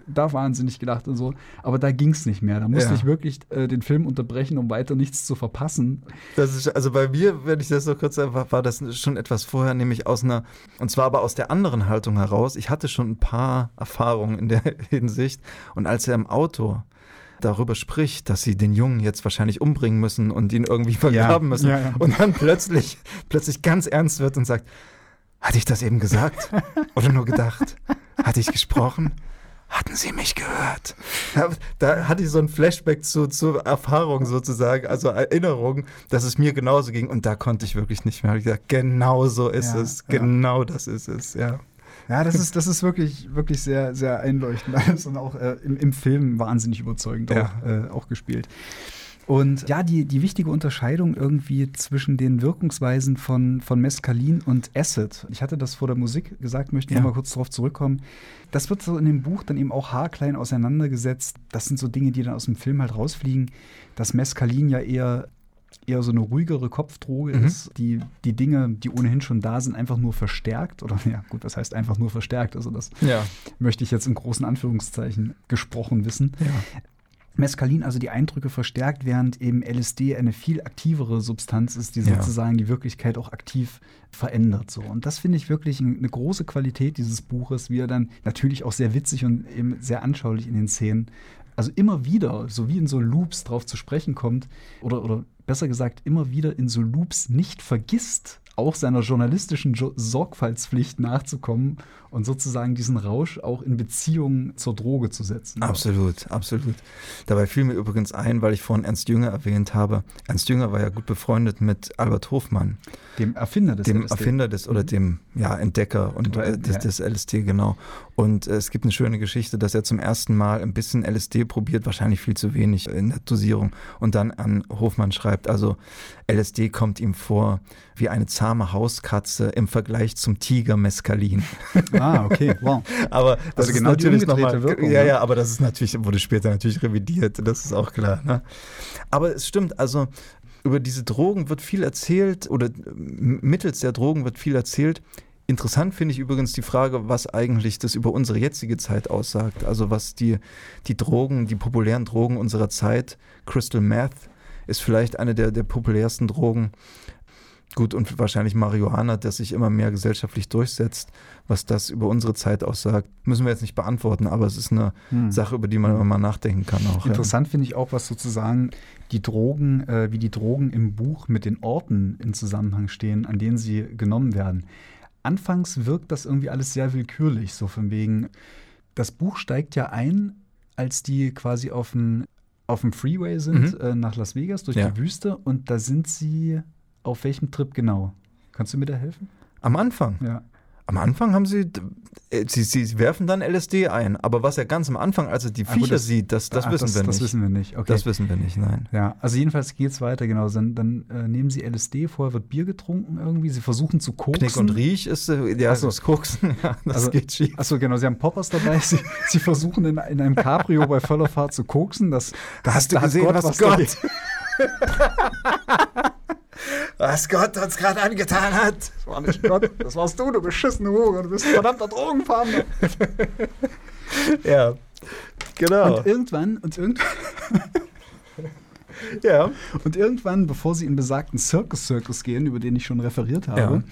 da wahnsinnig gedacht und so. Aber da ging es nicht mehr. Da musste Ja. ich wirklich äh, den Film unterbrechen, um weiter nichts zu verpassen. Das ist, also bei mir, wenn ich das so kurz sage, war, war das schon etwas vorher, nämlich aus einer, und zwar aber aus der anderen Haltung heraus. Ich hatte schon ein paar Erfahrungen in der Hinsicht. Und als er im Auto darüber spricht, dass sie den Jungen jetzt wahrscheinlich umbringen müssen und ihn irgendwie vergraben müssen. Ja, ja. Und dann plötzlich, plötzlich ganz ernst wird und sagt, hatte ich das eben gesagt? Oder nur gedacht? Hatte ich gesprochen? Hatten Sie mich gehört? Da, hatte ich so ein Flashback zu, zur Erfahrung sozusagen, also Erinnerung, dass es mir genauso ging. Und da konnte ich wirklich nicht mehr. Ich gesagt, genau so ist Ja, es. ja. Genau das ist es, ja. Ja, das ist, das ist wirklich, wirklich sehr, sehr einleuchtend alles und auch äh, im, im Film wahnsinnig überzeugend Ja. auch, äh, auch gespielt. Und ja, die, die wichtige Unterscheidung irgendwie zwischen den Wirkungsweisen von, von Mescalin und Acid. Ich hatte das vor der Musik gesagt, möchte Ja. noch mal kurz darauf zurückkommen. Das wird so in dem Buch dann eben auch haarklein auseinandergesetzt. Das sind so Dinge, die dann aus dem Film halt rausfliegen, dass Mescalin ja eher eher so eine ruhigere Kopfdroge Mhm. ist, die die Dinge, die ohnehin schon da sind, einfach nur verstärkt. Oder ja, gut, was heißt einfach nur verstärkt? Also das Ja. möchte ich jetzt in großen Anführungszeichen gesprochen wissen. ja. Mescalin also die Eindrücke verstärkt, während eben LSD eine viel aktivere Substanz ist, die Ja. sozusagen die Wirklichkeit auch aktiv verändert. So. Und das finde ich wirklich ein- eine große Qualität dieses Buches, wie er dann natürlich auch sehr witzig und eben sehr anschaulich in den Szenen, also immer wieder, so wie in so Loops drauf zu sprechen kommt, oder, oder besser gesagt, immer wieder in so Loops nicht vergisst, auch seiner journalistischen jo Sorgfaltspflicht nachzukommen und sozusagen diesen Rausch auch in Beziehung zur Droge zu setzen. Absolut, absolut. Dabei fiel mir übrigens ein, weil ich vorhin Ernst Jünger erwähnt habe. Ernst Jünger war ja gut befreundet mit Albert Hofmann. Dem Erfinder des dem LSD. Erfinder des oder dem ja, Entdecker und äh, des, ja. des LSD, genau. Und äh, es gibt eine schöne Geschichte, dass er zum ersten Mal ein bisschen LSD probiert, wahrscheinlich viel zu wenig in der Dosierung, und dann an Hofmann schreibt, also LSD kommt ihm vor wie eine zahme Hauskatze im Vergleich zum Tiger Mescalin. Ah, okay, wow. Aber das Also ist genau natürlich nochmal, Wirkung, ja, ne? ja, aber das ist natürlich, wurde später natürlich revidiert, das ist auch klar. Ne? Aber es stimmt, also über diese Drogen wird viel erzählt oder m- mittels der Drogen wird viel erzählt. Interessant finde ich übrigens die Frage, was eigentlich das über unsere jetzige Zeit aussagt. Also was die, die Drogen, die populären Drogen unserer Zeit, Crystal Meth ist vielleicht eine der, der populärsten Drogen. Gut, und wahrscheinlich Marihuana, das sich immer mehr gesellschaftlich durchsetzt. Was das über unsere Zeit aussagt, müssen wir jetzt nicht beantworten, aber es ist eine Hm. Sache, über die man immer mal nachdenken kann auch. ja. Interessant finde ich auch, was sozusagen die Drogen, äh, wie die Drogen im Buch mit den Orten in Zusammenhang stehen, an denen sie genommen werden. Anfangs wirkt das irgendwie alles sehr willkürlich, so von wegen, das Buch steigt ja ein, als die quasi auf dem, auf dem Freeway sind, Mhm. äh, nach Las Vegas durch Ja. die Wüste und da sind sie auf welchem Trip genau? Kannst du mir da helfen? Am Anfang. Ja. Am Anfang haben sie, äh, sie, sie werfen dann LSD ein. Aber was er ganz am Anfang, als er die Ah, Viecher das- sieht, das, das Ah, wissen wir Das nicht. wissen wir nicht. Okay. Das wissen wir nicht, nein. Ja, also jedenfalls geht es weiter, genau. Dann, dann äh, nehmen sie LSD, vorher wird Bier getrunken irgendwie. Sie versuchen zu koksen. Knick und Riech ist, äh, ja, Ach so. das Koksen, ja, das Also- geht schief. Achso, genau, sie haben Poppers dabei. Sie, sie versuchen in, in einem Cabrio bei voller Fahrt zu koksen. Das, Da hast du da gesehen, was was Gott. was Gott uns gerade angetan hat. Das war nicht Gott, das warst du, du beschissene Hure. Du bist ein verdammter Drogenfahnder. Ja, genau. Und irgendwann, und, irgend, ja. und irgendwann, bevor sie in besagten Circus Circus gehen, über den ich schon referiert habe, Ja.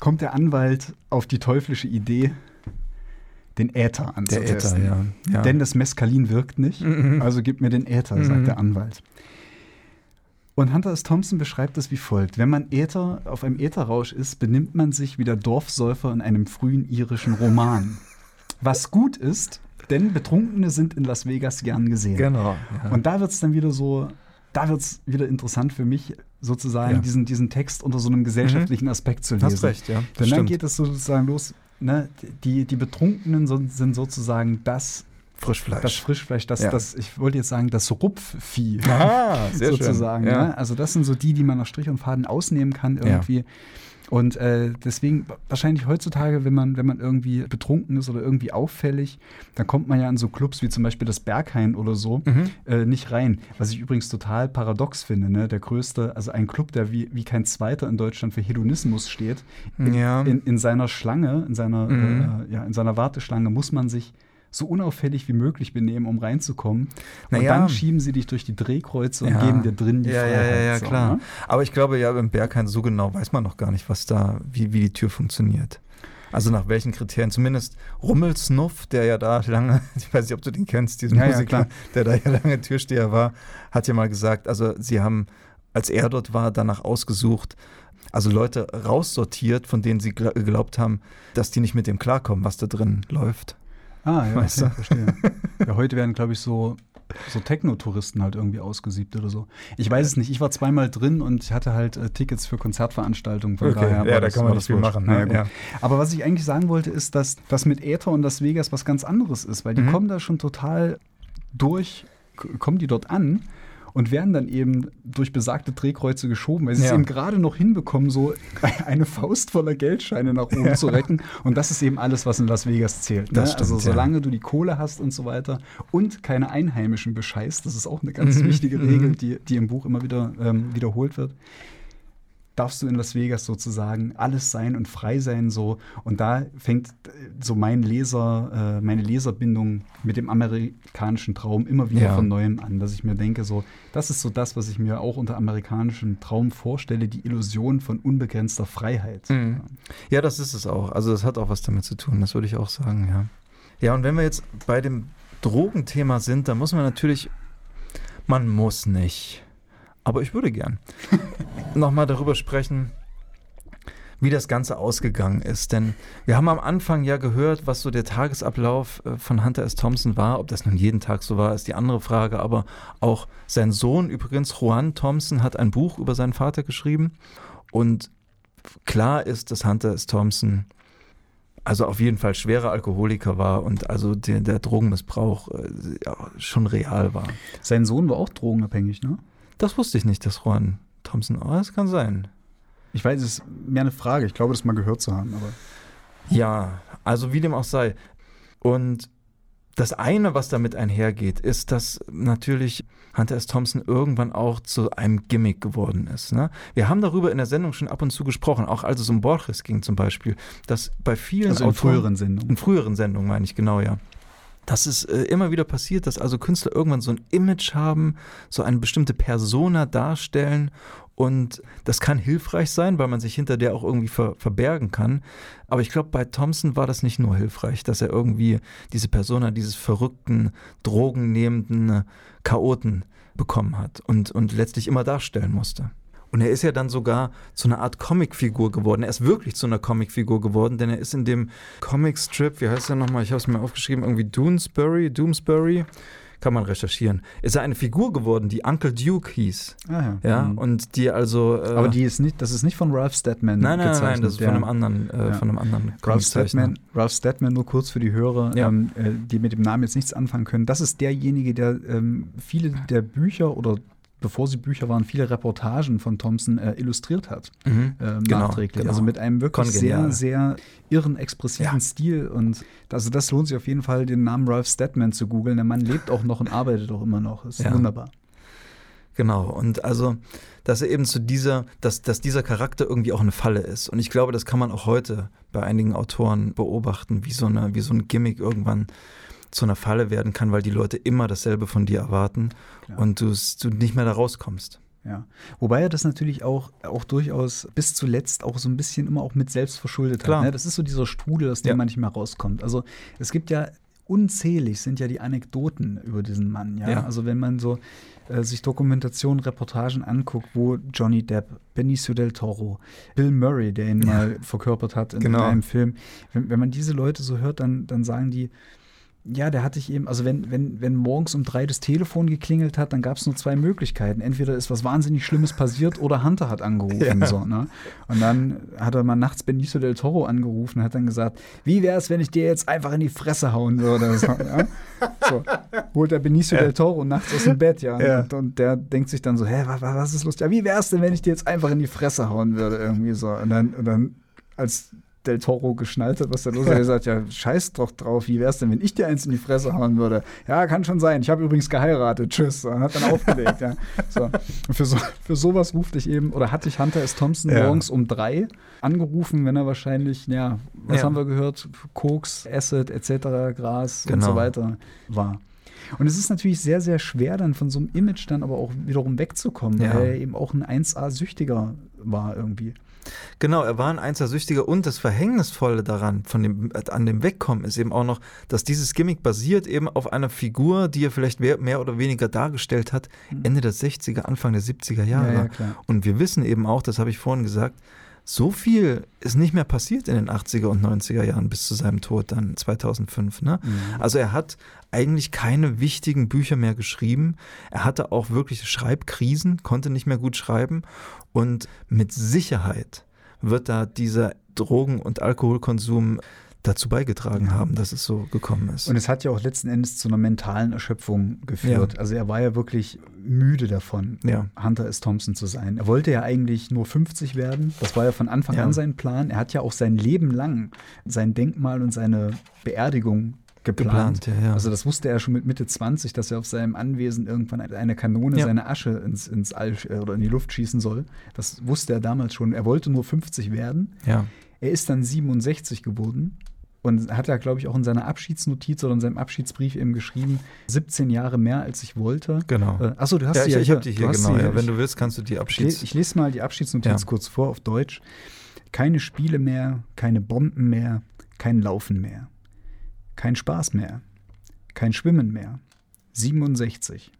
kommt der Anwalt auf die teuflische Idee, den Äther Der Äther, anzutesten. ja. ja. Denn das Mescalin wirkt nicht, Mhm. also gib mir den Äther, Mhm. sagt der Anwalt. Und Hunter S. Thompson beschreibt es wie folgt: Wenn man Äther auf einem Ätherrausch ist, benimmt man sich wie der Dorfsäufer in einem frühen irischen Roman. Was gut ist, denn Betrunkene sind in Las Vegas gern gesehen. genau. Ja. Und da wird es dann wieder so, da wird es wieder interessant für mich, sozusagen Ja. diesen, diesen Text unter so einem gesellschaftlichen Aspekt zu lesen. Hast recht, ja. Denn dann geht es sozusagen los, ne, die, die Betrunkenen sind sozusagen das, Frischfleisch. das Frischfleisch, das, Ja. das, ich wollte jetzt sagen, das Rupfvieh. ah, sehr sozusagen. schön. Ja. Ne? Also das sind so die, die man nach Strich und Faden ausnehmen kann irgendwie. Und äh, deswegen wahrscheinlich heutzutage, wenn man, wenn man irgendwie betrunken ist oder irgendwie auffällig, dann kommt man ja in so Clubs wie zum Beispiel das Berghain oder so Mhm. äh, nicht rein. Was ich übrigens total paradox finde. Ne? Der größte, also ein Club, der wie, wie kein zweiter in Deutschland für Hedonismus steht, in, Ja. in, in seiner Schlange, in seiner, Mhm. äh, ja, in seiner Warteschlange muss man sich so unauffällig wie möglich benehmen, um reinzukommen. Und Naja. dann schieben sie dich durch die Drehkreuze und Ja. geben dir drin die ja, ja, Freiheit. ja, ja, so, klar. ne? Aber ich glaube, ja, im Berghain so genau weiß man noch gar nicht, was da, wie, wie die Tür funktioniert. Also nach welchen Kriterien, zumindest Rummelsnuff, der ja da lange, ich weiß nicht, ob du den kennst, diesen Ja, ja, Musiker, klar. der da ja lange Türsteher war, hat ja mal gesagt, also sie haben, als er dort war, danach ausgesucht, also Leute raussortiert, von denen sie gla- geglaubt haben, dass die nicht mit dem klarkommen, was da drin läuft. Ah, ja, Weißt okay, verstehe. Ja, heute werden, glaube ich, so, so Techno-Touristen halt irgendwie ausgesiebt oder so. Ich weiß es nicht. Ich war zweimal drin und ich hatte halt äh, Tickets für Konzertveranstaltungen. Von daher war ja, da das- kann war man das viel wurscht. machen. Ne? gut. Ja. Aber was ich eigentlich sagen wollte, ist, dass das mit Äther und Las Vegas was ganz anderes ist, weil die Mhm. kommen da schon total durch, kommen die dort an und werden dann eben durch besagte Drehkreuze geschoben, weil sie es Ja. eben gerade noch hinbekommen, so eine Faust voller Geldscheine nach oben zu recken. Und das ist eben alles, was in Las Vegas zählt. Ne? Stimmt, also ja. solange du die Kohle hast und so weiter und keine Einheimischen bescheißt, das ist auch eine ganz Mhm. wichtige Mhm. Regel, die, die im Buch immer wieder ähm, wiederholt wird darfst du in Las Vegas sozusagen alles sein und frei sein so und da fängt äh, so mein Leser äh, meine Leserbindung mit dem amerikanischen Traum immer wieder Ja. von neuem an, dass ich mir denke so das ist so das, was ich mir auch unter amerikanischem Traum vorstelle, die Illusion von unbegrenzter Freiheit. Mhm. Ja, das ist es auch. Also das hat auch was damit zu tun, das würde ich auch sagen, ja. Ja, und wenn wir jetzt bei dem Drogenthema sind, dann muss man natürlich, man muss nicht, aber ich würde gern nochmal darüber sprechen, wie das Ganze ausgegangen ist. Denn wir haben am Anfang ja gehört, was so der Tagesablauf äh, von Hunter S. Thompson war. Ob das nun jeden Tag so war, ist die andere Frage. Aber auch sein Sohn übrigens, Juan Thompson, hat ein Buch über seinen Vater geschrieben. Und klar ist, dass Hunter S. Thompson also auf jeden Fall schwerer Alkoholiker war und also der, der Drogenmissbrauch äh, ja, schon real war. Sein Sohn war auch drogenabhängig, ne? Das wusste ich nicht, dass Juan Thompson, oh, das kann sein. Ich weiß, es ist mehr eine Frage. Ich glaube, das mal gehört zu haben, aber. Ja, also wie dem auch sei. Und das eine, was damit einhergeht, ist, dass natürlich Hunter S. Thompson irgendwann auch zu einem Gimmick geworden ist. Ne? Wir haben darüber in der Sendung schon ab und zu gesprochen, auch als es um Borges ging zum Beispiel, dass bei vielen also in Autoren, früheren Sendungen. In früheren Sendungen meine ich genau, ja. Dass es äh, immer wieder passiert, dass also Künstler irgendwann so ein Image haben, so eine bestimmte Persona darstellen und das kann hilfreich sein, weil man sich hinter der auch irgendwie ver verbergen kann. Aber ich glaube, bei Thompson war das nicht nur hilfreich, dass er irgendwie diese Persona dieses verrückten, drogennehmenden Chaoten bekommen hat und, und letztlich immer darstellen musste. Und er ist ja dann sogar zu einer Art Comicfigur geworden. Er ist wirklich zu einer Comicfigur geworden, denn er ist in dem Comicstrip, wie heißt er nochmal? Ich habe es mir aufgeschrieben, irgendwie Doonesbury, Doomsbury kann man recherchieren, ist er eine Figur geworden, die Uncle Duke hieß. Ah, ja. ja Mhm. und die also. Äh, Aber die ist nicht, das ist nicht von Ralph Steadman nein, nein, nein, gezeichnet. nein, das ist der- von einem anderen, äh, Ja. von einem anderen Ralph. Steadman, Ralph Steadman, nur kurz für die Hörer, Ja. ähm, äh, die mit dem Namen jetzt nichts anfangen können. Das ist derjenige, der ähm, viele der Bücher oder bevor sie Bücher waren, viele Reportagen von Thompson äh, illustriert hat. Mhm. ähm, Genau, nachträglich. genau. Also mit einem wirklich Kongenial. sehr, sehr irren, expressiven Ja. Stil. Und also das lohnt sich auf jeden Fall, den Namen Ralph Steadman zu googeln. Der Mann lebt auch noch und arbeitet auch immer noch. Das ist Ja. wunderbar. Genau, und also, dass er eben zu dieser, dass, dass dieser Charakter irgendwie auch eine Falle ist. Und ich glaube, das kann man auch heute bei einigen Autoren beobachten, wie so, eine, wie so ein Gimmick irgendwann zu einer Falle werden kann, weil die Leute immer dasselbe von dir erwarten Klar. und du's- du nicht mehr da rauskommst. Ja. Wobei er das natürlich auch, auch durchaus bis zuletzt auch so ein bisschen immer auch mit selbst verschuldet Klar. hat. Ne? Das ist so dieser Strudel, aus dem Ja. man nicht mehr rauskommt. Also es gibt ja unzählig sind ja die Anekdoten über diesen Mann. Ja? Ja. Also wenn man so äh, sich Dokumentationen, Reportagen anguckt, wo Johnny Depp, Benicio del Toro, Bill Murray, der ihn Ja. mal verkörpert hat in, Genau. in einem Film, wenn, wenn man diese Leute so hört, dann, dann sagen die, ja, der hatte ich eben, also wenn, wenn, wenn morgens um drei das Telefon geklingelt hat, dann gab es nur zwei Möglichkeiten. Entweder ist was wahnsinnig Schlimmes passiert oder Hunter hat angerufen. Ja. So, ne? Und dann hat er mal nachts Benicio del Toro angerufen und hat dann gesagt, wie wäre es, wenn ich dir jetzt einfach in die Fresse hauen würde? So, ja? so holt der Benicio del Toro nachts aus dem Bett, ja. Ja. Und, und der denkt sich dann so, hä, was, was ist los? Ja, wie wäre es denn, wenn ich dir jetzt einfach in die Fresse hauen würde? Irgendwie so. Und dann, und dann als Del Toro geschnallt hat, was da los ist, hat er gesagt, ja, scheiß doch drauf, wie wär's denn, wenn ich dir eins in die Fresse hauen würde? Ja, kann schon sein. Ich habe übrigens geheiratet. Tschüss. Und hat dann aufgelegt, ja. So. Und für, so, für sowas ruft ich eben, oder hatte ich Hunter S. Thompson Ja. morgens um drei angerufen, wenn er wahrscheinlich, ja, was Ja. haben wir gehört? Koks, Acid etc., Gras und Genau. so weiter war. Und es ist natürlich sehr, sehr schwer, dann von so einem Image dann aber auch wiederum wegzukommen, Ja. weil er eben auch ein 1A-Süchtiger war irgendwie. Genau, er war ein Einzelsüchtiger und das Verhängnisvolle daran, von dem, an dem Wegkommen, ist eben auch noch, dass dieses Gimmick basiert eben auf einer Figur, die er vielleicht mehr, mehr oder weniger dargestellt hat, Ende der 60er, Anfang der 70er Jahre. Mhm. Ja, ja. Und wir wissen eben auch, das habe ich vorhin gesagt, so viel ist nicht mehr passiert in den 80er und 90er Jahren bis zu seinem Tod dann 2005. Ne? Mhm. Also er hat eigentlich keine wichtigen Bücher mehr geschrieben. Er hatte auch wirklich Schreibkrisen, konnte nicht mehr gut schreiben. Und mit Sicherheit wird da dieser Drogen- und Alkoholkonsum dazu beigetragen Ja. haben, dass es so gekommen ist. Und es hat ja auch letzten Endes zu einer mentalen Erschöpfung geführt. Also er war ja wirklich müde davon, Ja. Hunter S. Thompson zu sein. Er wollte ja eigentlich nur 50 werden. Das war ja von Anfang Ja. an sein Plan. Er hat ja auch sein Leben lang sein Denkmal und seine Beerdigung geplant. Geplant, ja, ja. Also das wusste er schon mit Mitte 20, dass er auf seinem Anwesen irgendwann eine Kanone Ja. seine Asche ins, ins All äh, oder in die Luft schießen soll. Das wusste er damals schon. Er wollte nur 50 werden. Er ist dann 67 geworden und hat ja, glaube ich, auch in seiner Abschiedsnotiz oder in seinem Abschiedsbrief eben geschrieben, 17 Jahre mehr als ich wollte. Genau. Äh, achso, du hast ja, sie ich, ja ich habe die hier, genau. sie Ja. Wenn du willst, kannst du die Abschieds... ich lese mal die Abschiedsnotiz Ja. kurz vor auf Deutsch. Keine Spiele mehr, keine Bomben mehr, kein Laufen mehr. Kein Spaß mehr, kein Schwimmen mehr. 67.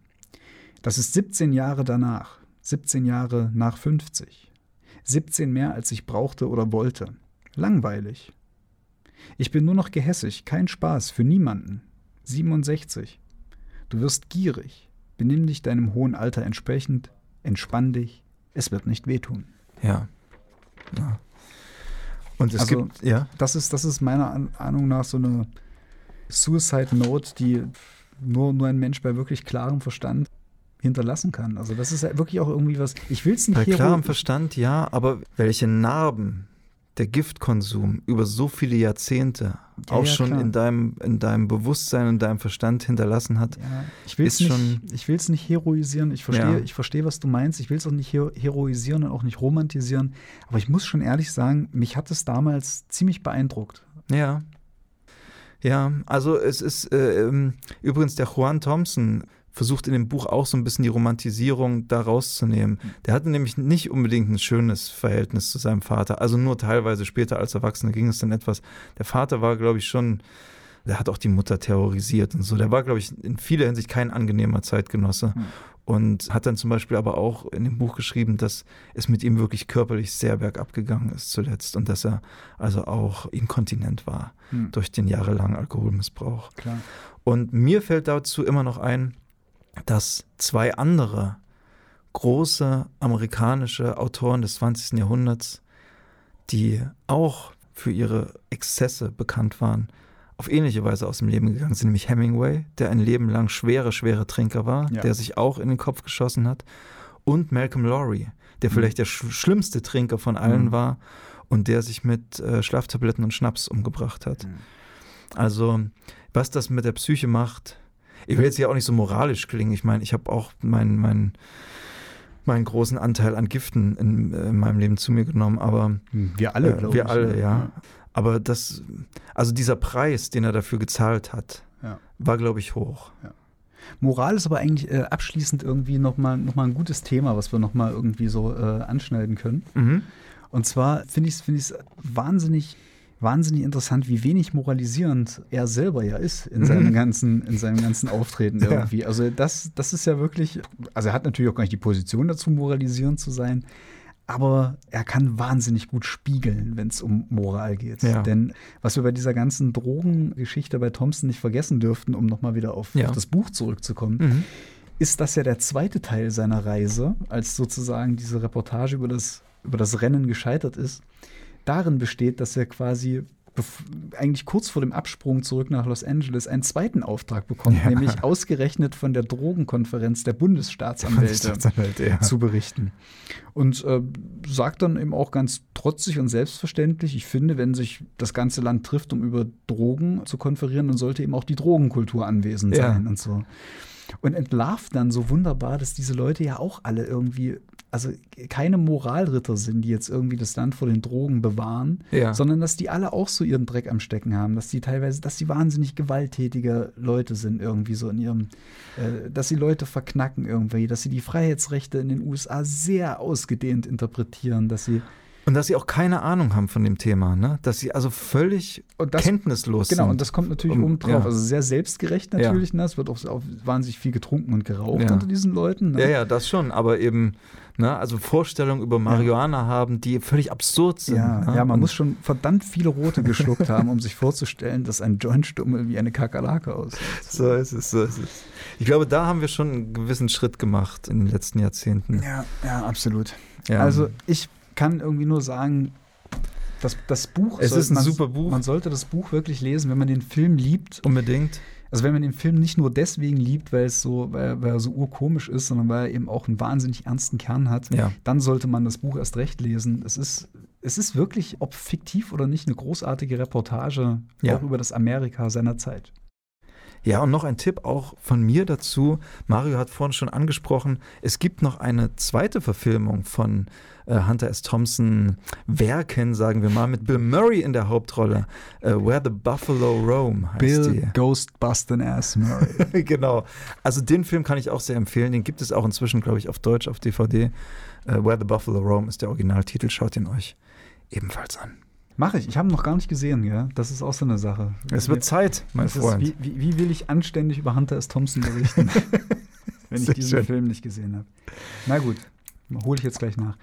Das ist 17 Jahre danach, 17 Jahre nach 50. 17 mehr, als ich brauchte oder wollte. Langweilig. Ich bin nur noch gehässig, kein Spaß, für niemanden. 67. Du wirst gierig. Benimm dich deinem hohen Alter entsprechend, entspann dich, es wird nicht wehtun. Ja. ja. Und es Also, gibt, ja. Das ist, das ist meiner Ahnung nach so eine Suicide Note, die nur, nur ein Mensch bei wirklich klarem Verstand hinterlassen kann. Also das ist ja wirklich auch irgendwie was. Ich will es nicht Bei klarem Verstand, ja, aber welche Narben der Giftkonsum über so viele Jahrzehnte Ja, auch ja, schon klar. in deinem, in deinem Bewusstsein und deinem Verstand hinterlassen hat. Ja, ich will es nicht, schon- ich will's nicht heroisieren. Ich verstehe, ich verstehe, was du meinst. Ich will es auch nicht hero heroisieren und auch nicht romantisieren. Aber ich muss schon ehrlich sagen, mich hat es damals ziemlich beeindruckt. Ja. Ja, also es ist äh, ähm, übrigens der Juan Thompson versucht in dem Buch auch so ein bisschen die Romantisierung da rauszunehmen. Der hatte nämlich nicht unbedingt ein schönes Verhältnis zu seinem Vater. Also nur teilweise später als Erwachsener ging es dann etwas. Der Vater war, glaube ich, schon, der hat auch die Mutter terrorisiert und so. Der war, glaube ich, in vieler Hinsicht kein angenehmer Zeitgenosse. Hm. Und hat dann zum Beispiel aber auch in dem Buch geschrieben, dass es mit ihm wirklich körperlich sehr bergab gegangen ist zuletzt und dass er also auch inkontinent war Hm, durch den jahrelangen Alkoholmissbrauch. klar. Und mir fällt dazu immer noch ein, dass zwei andere große amerikanische Autoren des 20. Jahrhunderts, die auch für ihre Exzesse bekannt waren, auf ähnliche Weise aus dem Leben gegangen sind, nämlich Hemingway, der ein Leben lang schwere, schwere Trinker war, Ja. der sich auch in den Kopf geschossen hat, und Malcolm Lowry, der Mhm. vielleicht der sch schlimmste Trinker von allen Mhm. war und der sich mit äh, Schlaftabletten und Schnaps umgebracht hat. Hm. Also, was das mit der Psyche macht, ich will jetzt hier auch nicht so moralisch klingen. Ich meine, ich habe auch meinen mein, meinen großen Anteil an Giften in, in meinem Leben zu mir genommen, aber Wir alle, äh, glaube wir ich. alle, ne? ja. Aber das, also dieser Preis, den er dafür gezahlt hat, Ja. war, glaube ich, hoch. Moral ist aber eigentlich äh, abschließend irgendwie nochmal noch mal ein gutes Thema, was wir nochmal irgendwie so äh, anschneiden können. Mhm. Und zwar finde ich es find ich's wahnsinnig, wahnsinnig interessant, wie wenig moralisierend er selber ja ist in seinem Mhm. ganzen, in seinem ganzen Auftreten Ja. irgendwie. Also das, das ist ja wirklich, also er hat natürlich auch gar nicht die Position dazu, moralisierend zu sein. Aber er kann wahnsinnig gut spiegeln, wenn es um Moral geht. Ja. Denn was wir bei dieser ganzen Drogengeschichte bei Thompson nicht vergessen dürften, um nochmal wieder auf, Ja. auf das Buch zurückzukommen, Mhm. ist das ja der zweite Teil seiner Reise, als sozusagen diese Reportage über das, über das Rennen gescheitert ist, darin besteht, dass er quasi eigentlich kurz vor dem Absprung zurück nach Los Angeles einen zweiten Auftrag bekommt, Ja. nämlich ausgerechnet von der Drogenkonferenz der Bundesstaatsanwälte Staatsanwälte, ja. zu berichten. Und äh, sagt dann eben auch ganz trotzig und selbstverständlich, ich finde, wenn sich das ganze Land trifft, um über Drogen zu konferieren, dann sollte eben auch die Drogenkultur anwesend Ja. sein und so. Und entlarvt dann so wunderbar, dass diese Leute ja auch alle irgendwie, also keine Moralritter sind, die jetzt irgendwie das Land vor den Drogen bewahren, Ja. sondern dass die alle auch so ihren Dreck am Stecken haben, dass die teilweise, dass die wahnsinnig gewalttätige Leute sind irgendwie so in ihrem, äh, dass sie Leute verknacken irgendwie, dass sie die Freiheitsrechte in den USA sehr ausgedehnt interpretieren, dass sie Und dass sie auch keine Ahnung haben von dem Thema, ne? Dass sie also völlig das- kenntnislos Genau, sind. und das kommt natürlich Um- oben drauf. ja. Also sehr selbstgerecht natürlich. Ne? Es wird auch, auch wahnsinnig viel getrunken und geraucht Ja. unter diesen Leuten. Ne? Ja, ja, das schon, aber eben, ne, also Vorstellungen über Marihuana haben, die völlig absurd sind. Ja, ne? ja, man Und- muss schon verdammt viele Rote geschluckt haben, um sich vorzustellen, dass ein Jointstummel wie eine Kakerlake aussieht. So ist es, so ist es. Ich glaube, da haben wir schon einen gewissen Schritt gemacht in den letzten Jahrzehnten. Ja, ja, absolut. Ja. Also ich kann irgendwie nur sagen, das, das Buch, Es ist ein man, super Buch. Man sollte das Buch wirklich lesen, wenn man den Film liebt. unbedingt. Also wenn man den Film nicht nur deswegen liebt, weil es so, weil, weil er so urkomisch ist, sondern weil er eben auch einen wahnsinnig ernsten Kern hat, Ja. dann sollte man das Buch erst recht lesen. Es ist, es ist wirklich, ob fiktiv oder nicht, eine großartige Reportage Ja. auch über das Amerika seiner Zeit. Ja, und noch ein Tipp auch von mir dazu. Mario hat vorhin schon angesprochen, es gibt noch eine zweite Verfilmung von äh, Hunter S. Thompson Werken, sagen wir mal, mit Bill Murray in der Hauptrolle. Äh, Where the Buffalo Roam heißt Bill Ghostbustin' Ass Murray. die. genau. Also den Film kann ich auch sehr empfehlen. Den gibt es auch inzwischen, glaube ich, auf Deutsch, auf DVD. Äh, Where the Buffalo Roam ist der Originaltitel. Schaut ihn euch ebenfalls an. Mache ich. Ich habe ihn noch gar nicht gesehen, ja. Das ist auch so eine Sache. Es wird Zeit, mein Das ist, Freund. wie, wie, wie will ich anständig über Hunter S. Thompson berichten, wenn ich Sehr diesen schön. Film nicht gesehen habe? Na gut. Hole ich jetzt gleich nach.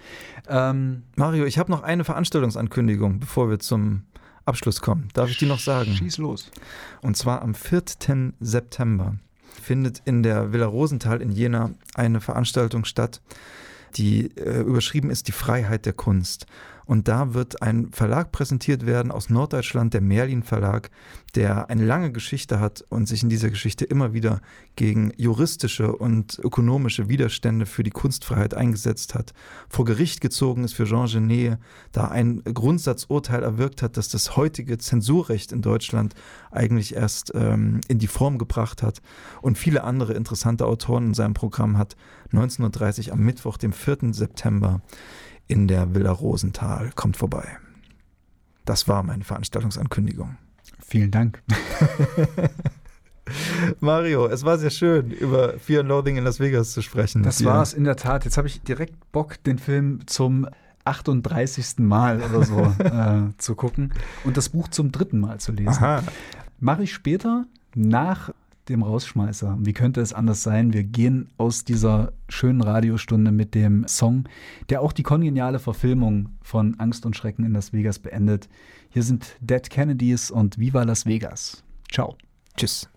Ähm, Mario, ich habe noch eine Veranstaltungsankündigung, bevor wir zum Abschluss kommen. Darf ich die noch sagen? Schieß los. Und zwar am 4. September findet in der Villa Rosenthal in Jena eine Veranstaltung statt, die äh, überschrieben ist Die Freiheit der Kunst. Und da wird ein Verlag präsentiert werden aus Norddeutschland, der Merlin Verlag, der eine lange Geschichte hat und sich in dieser Geschichte immer wieder gegen juristische und ökonomische Widerstände für die Kunstfreiheit eingesetzt hat, vor Gericht gezogen ist für Jean Genet, da ein Grundsatzurteil erwirkt hat, dass das heutige Zensurrecht in Deutschland eigentlich erst ähm, in die Form gebracht hat und viele andere interessante Autoren in seinem Programm hat, 1930 am Mittwoch, dem 4. September in der Villa Rosenthal. Kommt vorbei. Das war meine Veranstaltungsankündigung. Vielen Dank. Mario, es war sehr schön, über Fear and Loathing in Las Vegas zu sprechen. Das war es in der Tat. Jetzt habe ich direkt Bock, den Film zum 38. Mal oder so äh, zu gucken und das Buch zum dritten Mal zu lesen. Mache ich später nach dem Rausschmeißer. Wie könnte es anders sein? Wir gehen aus dieser schönen Radiostunde mit dem Song, der auch die kongeniale Verfilmung von Angst und Schrecken in Las Vegas beendet. Hier sind Dead Kennedys und Viva Las Vegas. Ciao. Tschüss.